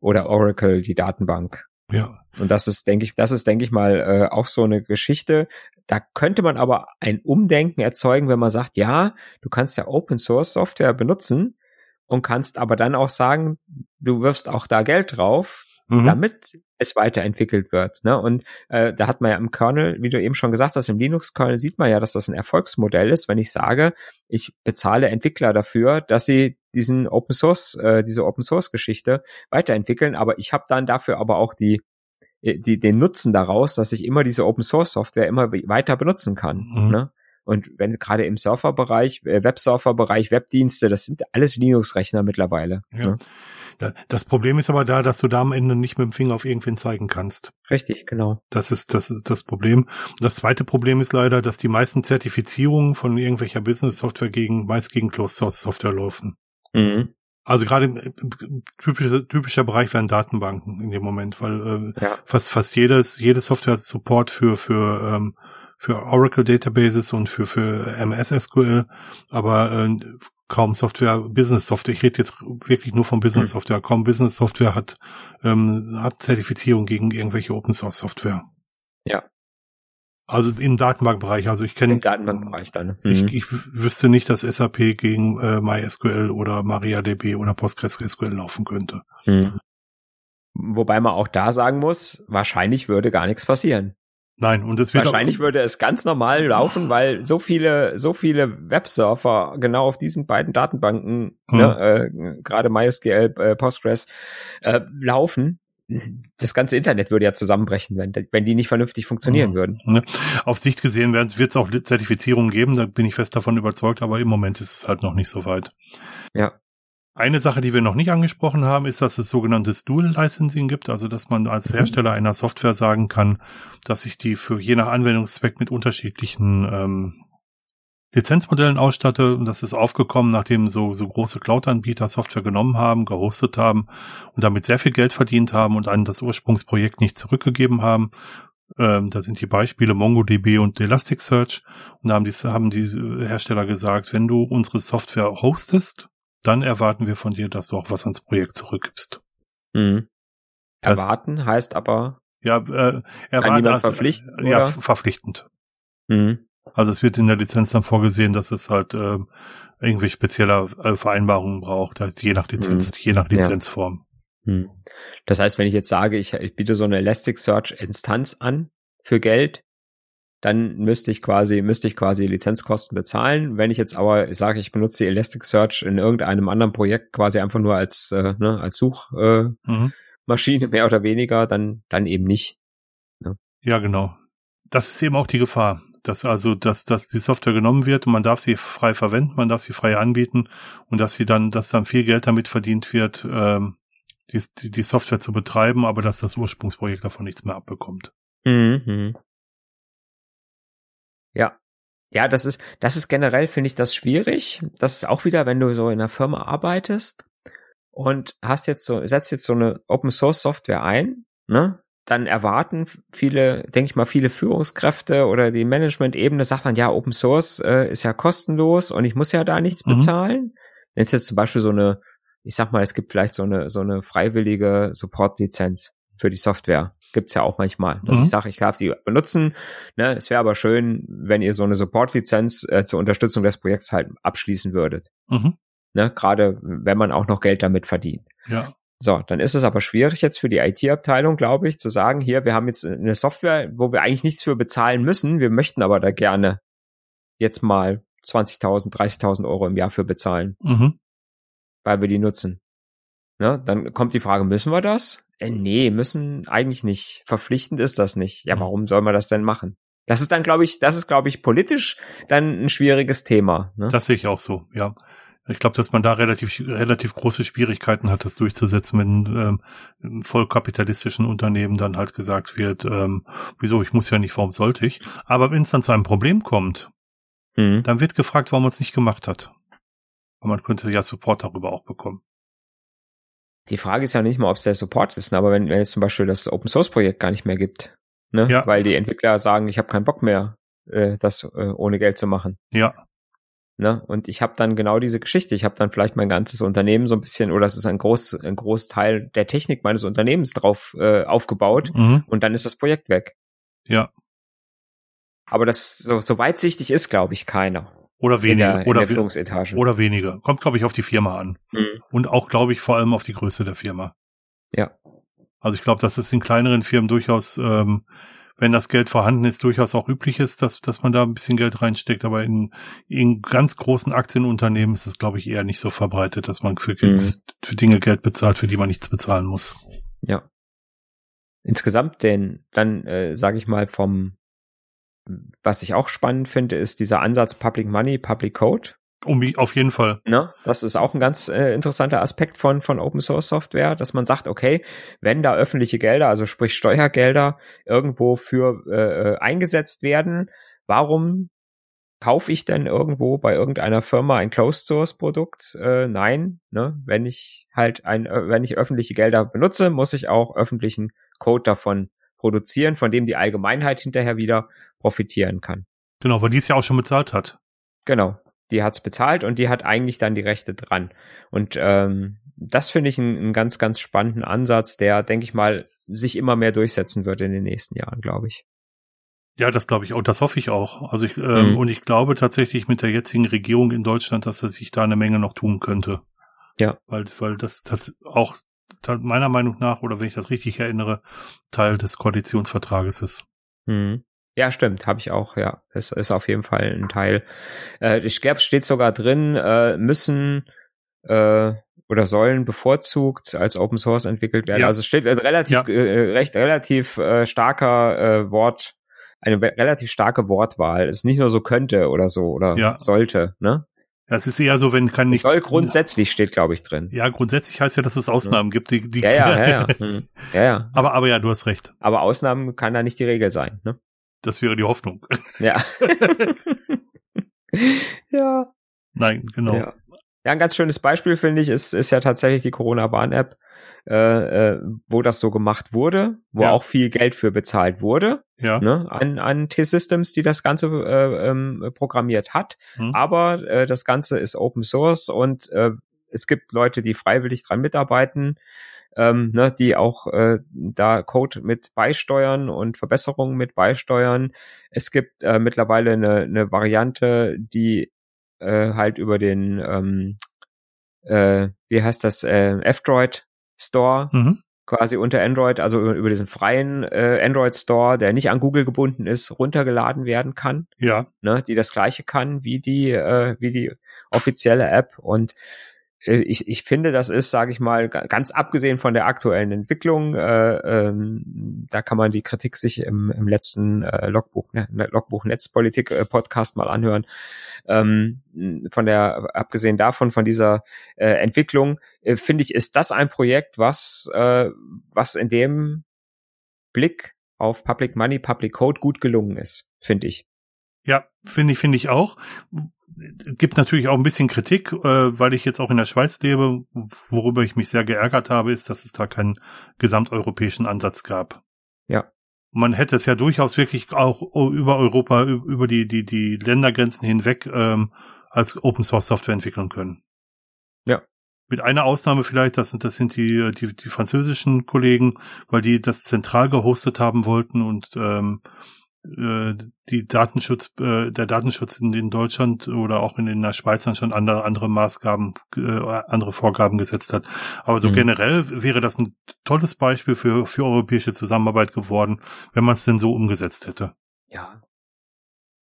Oder Oracle, die Datenbank. Ja. Und das ist, denke ich, das ist, denke ich mal, äh, auch so eine Geschichte. Da könnte man aber ein Umdenken erzeugen, wenn man sagt, ja, du kannst ja Open Source Software benutzen und kannst aber dann auch sagen, du wirfst auch da Geld drauf, Mhm. damit es weiterentwickelt wird. Ne? Und äh, da hat man ja im Kernel, wie du eben schon gesagt hast, im Linux-Kernel sieht man ja, dass das ein Erfolgsmodell ist, wenn ich sage, ich bezahle Entwickler dafür, dass sie diesen Open Source, äh, diese Open Source Geschichte weiterentwickeln, aber ich habe dann dafür aber auch die, die den Nutzen daraus, dass ich immer diese Open Source Software immer we- weiter benutzen kann. Mhm. Ne? Und wenn gerade im Surferbereich, äh, Websurferbereich, Webdienste, das sind alles Linux-Rechner mittlerweile. Ja. Ne? Da- Das Problem ist aber da, dass du da am Ende nicht mit dem Finger auf irgendwen zeigen kannst. Richtig, genau. Das ist das, ist das Problem. Das zweite Problem ist leider, dass die meisten Zertifizierungen von irgendwelcher Business-Software gegen, meist gegen Closed-Source-Software laufen. Mhm. Also gerade im, äh, typischer, typischer Bereich wären Datenbanken in dem Moment, weil äh, Ja. fast fast jedes jede Software hat Support für für ähm, für Oracle Databases und für für MS SQL, aber äh, kaum Software Business Software. Ich rede jetzt wirklich nur von Business Hm. Software. Kaum Business Software hat ähm, hat Zertifizierung gegen irgendwelche Open Source Software. Ja. Also im Datenbankbereich. Also ich kenne Im Datenbankbereich dann. ich, Mhm. ich wüsste nicht, dass SAP gegen äh, MySQL oder MariaDB oder PostgreSQL laufen könnte. Mhm. Wobei man auch da sagen muss, wahrscheinlich würde gar nichts passieren. Nein, und es wird Wahrscheinlich würde es ganz normal laufen, weil so viele, so viele Websurfer genau auf diesen beiden Datenbanken, Mhm. ne, äh, gerade MySQL, äh, Postgres, äh, laufen. Das ganze Internet würde ja zusammenbrechen, wenn, wenn die nicht vernünftig funktionieren Mhm. würden. Ne? Auf Sicht gesehen wird es auch Zertifizierungen geben, da bin ich fest davon überzeugt, aber im Moment ist es halt noch nicht so weit. Ja. Eine Sache, die wir noch nicht angesprochen haben, ist, dass es sogenanntes Dual Licensing gibt, also dass man als Mhm. Hersteller einer Software sagen kann, dass ich die für je nach Anwendungszweck mit unterschiedlichen ähm, Lizenzmodellen ausstatte. Und das ist aufgekommen, nachdem so, so große Cloud-Anbieter Software genommen haben, gehostet haben und damit sehr viel Geld verdient haben und an das Ursprungsprojekt nicht zurückgegeben haben. Ähm, da sind die Beispiele MongoDB und Elasticsearch. Und da haben die, haben die Hersteller gesagt, wenn du unsere Software hostest, dann erwarten wir von dir, dass du auch was ans Projekt zurückgibst. Mhm. Das- Erwarten heißt aber, Ja, äh, erwarten, jemand verpflichten, Ja, oder? verpflichtend. mhm. Also es wird in der Lizenz dann vorgesehen, dass es halt ähm, irgendwie spezieller äh, Vereinbarungen braucht, halt je nach Lizenz, je nach Ja. Lizenzform. Hm. Das heißt, wenn ich jetzt sage, ich, ich biete so eine Elasticsearch-Instanz an für Geld, dann müsste ich quasi, müsste ich quasi Lizenzkosten bezahlen. Wenn ich jetzt aber sage, ich benutze die Elasticsearch in irgendeinem anderen Projekt quasi einfach nur als, äh, ne, als Suchmaschine äh, Mhm. Mehr oder weniger, dann, dann eben nicht. Ja, genau. Das ist eben auch die Gefahr, dass also, dass, dass die Software genommen wird und man darf sie frei verwenden, man darf sie frei anbieten und dass sie dann, dass dann viel Geld damit verdient wird, ähm, die, die, die Software zu betreiben, aber dass das Ursprungsprojekt davon nichts mehr abbekommt. Mhm. Ja. Ja, das ist, das ist generell, finde ich, das schwierig. Das ist auch wieder, wenn du so in einer Firma arbeitest und hast jetzt so, setzt jetzt so eine Open Source Software ein, ne? Dann erwarten viele, denke ich mal, viele Führungskräfte oder die Management-Ebene sagt dann, ja, Open Source äh, ist ja kostenlos und ich muss ja da nichts Mhm. bezahlen. Wenn es jetzt zum Beispiel so eine, ich sag mal, es gibt vielleicht so eine, so eine freiwillige Support-Lizenz für die Software. Gibt's ja auch manchmal. Dass Mhm. ich sage, ich darf die benutzen. Ne, es wäre aber schön, wenn ihr so eine Support-Lizenz äh, zur Unterstützung des Projekts halt abschließen würdet. Mhm. Ne, gerade wenn man auch noch Geld damit verdient. Ja. So, dann ist es aber schwierig jetzt für die IT-Abteilung, glaube ich, zu sagen, hier, wir haben jetzt eine Software, wo wir eigentlich nichts für bezahlen müssen, wir möchten aber da gerne jetzt mal 20.000, 30.000 Euro im Jahr für bezahlen. Mhm. weil wir die nutzen. Ne? Dann kommt die Frage, müssen wir das? Äh, nee, müssen eigentlich nicht. Verpflichtend ist das nicht. Ja, mhm. warum soll man das denn machen? Das ist dann, glaube ich, das ist, glaube ich, politisch dann ein schwieriges Thema. Ne? Das sehe ich auch so, ja. Ich glaube, dass man da relativ relativ große Schwierigkeiten hat, das durchzusetzen, wenn ähm, in vollkapitalistischen Unternehmen dann halt gesagt wird, ähm, wieso, ich muss ja nicht, warum sollte ich? Aber wenn es dann zu einem Problem kommt, mhm. dann wird gefragt, warum man es nicht gemacht hat. Und man könnte ja Support darüber auch bekommen. Die Frage ist ja nicht mal, ob es der Support ist, aber wenn, wenn es zum Beispiel das Open Source Projekt gar nicht mehr gibt, ne? Ja. Weil die Entwickler sagen, ich habe keinen Bock mehr, äh, das äh, ohne Geld zu machen. Ja. Ne? Und ich habe dann genau diese Geschichte. Ich habe dann vielleicht mein ganzes Unternehmen so ein bisschen, oder es ist ein groß, ein Großteil der Technik meines Unternehmens drauf äh, aufgebaut mhm. und dann ist das Projekt weg. Ja. Aber das so, so weitsichtig ist, glaube ich, keiner. Oder weniger. Der, oder, Führungsetage. oder weniger. Kommt, glaube ich, auf die Firma an. Mhm. Und auch, glaube ich, vor allem auf die Größe der Firma. Ja. Also ich glaube, dass es in kleineren Firmen durchaus ähm, wenn das Geld vorhanden ist, durchaus auch üblich ist, dass, dass man da ein bisschen Geld reinsteckt. Aber in, in ganz großen Aktienunternehmen ist es, glaube ich, eher nicht so verbreitet, dass man für, Geld, mhm. für Dinge Geld bezahlt, für die man nichts bezahlen muss. Ja. Insgesamt denn, dann äh, sage ich mal vom, was ich auch spannend finde, ist dieser Ansatz Public Money, Public Code. Um, auf jeden Fall. Ne? Das ist auch ein ganz äh, interessanter Aspekt von, von Open Source Software, dass man sagt, okay, wenn da öffentliche Gelder, also sprich Steuergelder, irgendwo für äh, äh, eingesetzt werden, warum kaufe ich denn irgendwo bei irgendeiner Firma ein Closed Source Produkt? Äh, nein, ne? wenn ich halt ein, äh, wenn ich öffentliche Gelder benutze, muss ich auch öffentlichen Code davon produzieren, von dem die Allgemeinheit hinterher wieder profitieren kann. Genau, weil die es ja auch schon bezahlt hat. Genau, die hat's bezahlt und die hat eigentlich dann die Rechte dran. Und ähm, das finde ich einen, einen ganz, ganz spannenden Ansatz, der, denke ich mal, sich immer mehr durchsetzen wird in den nächsten Jahren, glaube ich. Ja, das glaube ich auch, das hoffe ich auch. Also ich, ähm, mhm. und ich glaube tatsächlich mit der jetzigen Regierung in Deutschland, dass er sich da eine Menge noch tun könnte. Ja. Weil, weil das auch meiner Meinung nach, oder wenn ich das richtig erinnere, Teil des Koalitionsvertrages ist. Mhm. Ja, stimmt, habe ich auch, ja. Es ist auf jeden Fall ein Teil. Äh, ich glaube, steht sogar drin, äh, müssen äh, oder sollen bevorzugt als Open Source entwickelt werden. Ja. Also es steht ein relativ ja. äh, recht relativ äh, starker äh, Wort, eine relativ starke Wortwahl. Es ist nicht nur so könnte oder so oder ja. sollte, ne? Das ist eher so, wenn kann nichts. Soll grundsätzlich steht, glaube ich, drin. Ja, grundsätzlich heißt ja, dass es Ausnahmen gibt. Die, die ja, ja, ja, ja. Hm. ja, ja. Aber, aber ja, du hast recht. Aber Ausnahmen kann da nicht die Regel sein, ne? Das wäre die Hoffnung. Ja. ja. Nein, genau. Ja. ja, ein ganz schönes Beispiel, finde ich, ist, ist ja tatsächlich die Corona-Warn-App, äh, äh, wo das so gemacht wurde, wo ja. auch viel Geld für bezahlt wurde. Ja. Ne, an, an T-Systems, die das Ganze äh, ähm, programmiert hat. Hm. Aber äh, das Ganze ist Open Source und äh, es gibt Leute, die freiwillig dran mitarbeiten ähm, ne, die auch äh, da Code mit beisteuern und Verbesserungen mit beisteuern. Es gibt äh, mittlerweile eine, eine Variante, die äh, halt über den, ähm, äh, wie heißt das, äh, F-Droid Store mhm. quasi unter Android, also über, über diesen freien äh, Android Store, der nicht an Google gebunden ist, runtergeladen werden kann. Ja. Ne, die das gleiche kann wie die, äh, wie die offizielle App und ich, ich finde, das ist, sage ich mal, ganz abgesehen von der aktuellen Entwicklung, äh, ähm, da kann man die Kritik sich im, im letzten äh, Logbuch, ne, ne Logbuch Netzpolitik äh, Podcast mal anhören. Ähm, von der, abgesehen davon, von dieser äh, Entwicklung, äh, finde ich, ist das ein Projekt, was, äh, was in dem Blick auf Public Money, Public Code gut gelungen ist, finde ich. Ja, finde ich, finde ich auch gibt natürlich auch ein bisschen Kritik, äh, weil ich jetzt auch in der Schweiz lebe. Worüber ich mich sehr geärgert habe, ist, dass es da keinen gesamteuropäischen Ansatz gab. Ja. Man hätte es ja durchaus wirklich auch über Europa, über die, die, die Ländergrenzen hinweg ähm, als Open Source Software entwickeln können. Ja. Mit einer Ausnahme vielleicht, das sind, das sind die, die, die französischen Kollegen, weil die das zentral gehostet haben wollten und ähm, äh, die Datenschutz, äh, der Datenschutz in, in Deutschland oder auch in, in der Schweiz dann schon andere, andere Maßgaben, äh, andere Vorgaben gesetzt hat. Aber so mhm. generell wäre das ein tolles Beispiel für, für europäische Zusammenarbeit geworden, wenn man es denn so umgesetzt hätte. Ja.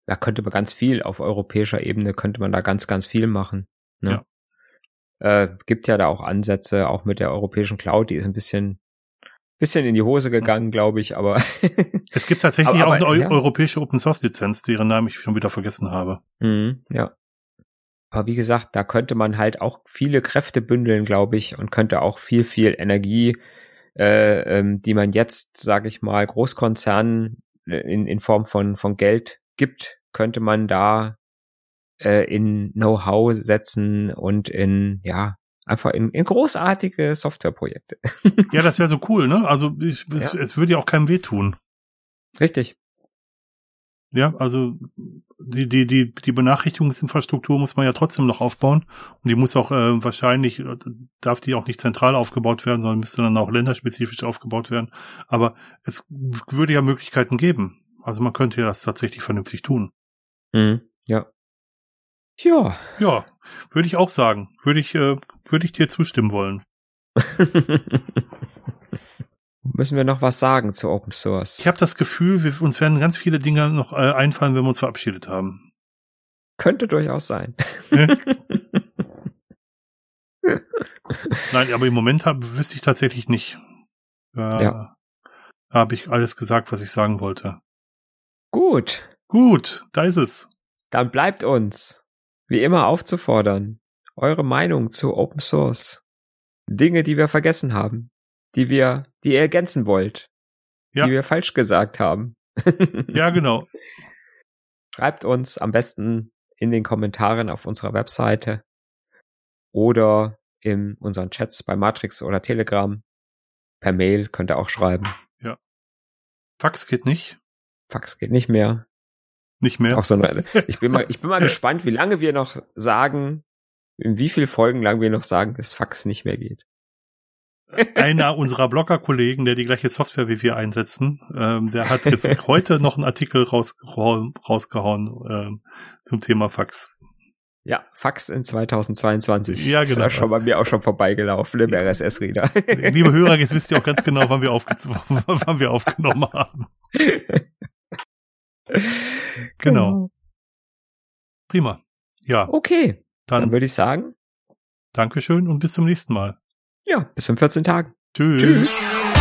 Da könnte man ganz viel auf europäischer Ebene könnte man da ganz, ganz viel machen. Ne? Ja. Äh, gibt ja da auch Ansätze, auch mit der europäischen Cloud, die ist ein bisschen bisschen in die Hose gegangen, glaube ich, aber es gibt tatsächlich aber, aber, auch eine ja. europäische Open Source Lizenz, deren Namen ich schon wieder vergessen habe. Mhm, ja. Aber wie gesagt, da könnte man halt auch viele Kräfte bündeln, glaube ich, und könnte auch viel, viel Energie, äh, ähm, die man jetzt, sage ich mal, Großkonzernen äh, in, in Form von, von Geld gibt, könnte man da äh, in Know-how setzen und in, ja, einfach in, in großartige Softwareprojekte. ja, das wäre so cool, ne? Also ich, es, ja. es würde ja auch keinem wehtun. Richtig. Ja, also die, die, die, die Benachrichtigungsinfrastruktur muss man ja trotzdem noch aufbauen. Und die muss auch äh, wahrscheinlich, äh, darf die auch nicht zentral aufgebaut werden, sondern müsste dann auch länderspezifisch aufgebaut werden. Aber es würde ja Möglichkeiten geben. Also man könnte ja das tatsächlich vernünftig tun. Mhm, ja. Ja. Ja, würde ich auch sagen. Würde ich, äh, würde ich dir zustimmen wollen. Müssen wir noch was sagen zu Open Source? Ich habe das Gefühl, wir, uns werden ganz viele Dinge noch äh, einfallen, wenn wir uns verabschiedet haben. Könnte durchaus sein. Nein, aber im Moment hab, wüsste ich tatsächlich nicht. Äh, ja. Habe ich alles gesagt, was ich sagen wollte. Gut. Gut, da ist es. Dann bleibt uns, wie immer, aufzufordern, eure Meinung zu Open Source. Dinge, die wir vergessen haben die wir, die ihr ergänzen wollt, ja. die wir falsch gesagt haben. ja, genau. Schreibt uns am besten in den Kommentaren auf unserer Webseite oder in unseren Chats bei Matrix oder Telegram. Per Mail könnt ihr auch schreiben. Ja. Fax geht nicht. Fax geht nicht mehr. Nicht mehr. Auch so eine, ich bin mal, ich bin mal gespannt, wie lange wir noch sagen, wie viel Folgen lang wir noch sagen, dass Fax nicht mehr geht einer unserer Blogger-Kollegen, der die gleiche Software wie wir einsetzen, ähm, der hat jetzt heute noch einen Artikel raus, rausgehauen ähm, zum Thema Fax. Ja, Fax in 2022. Ja, genau. Ist schon bei mir auch schon vorbeigelaufen im RSS-Reader. Liebe Hörer, jetzt wisst ihr auch ganz genau, wann wir, aufge wann wir aufgenommen haben. Genau. Prima. Ja. Okay. Dann, dann würde ich sagen. Dankeschön und bis zum nächsten Mal. Ja, bis in 14 Tagen. Tschüss. Tschüss.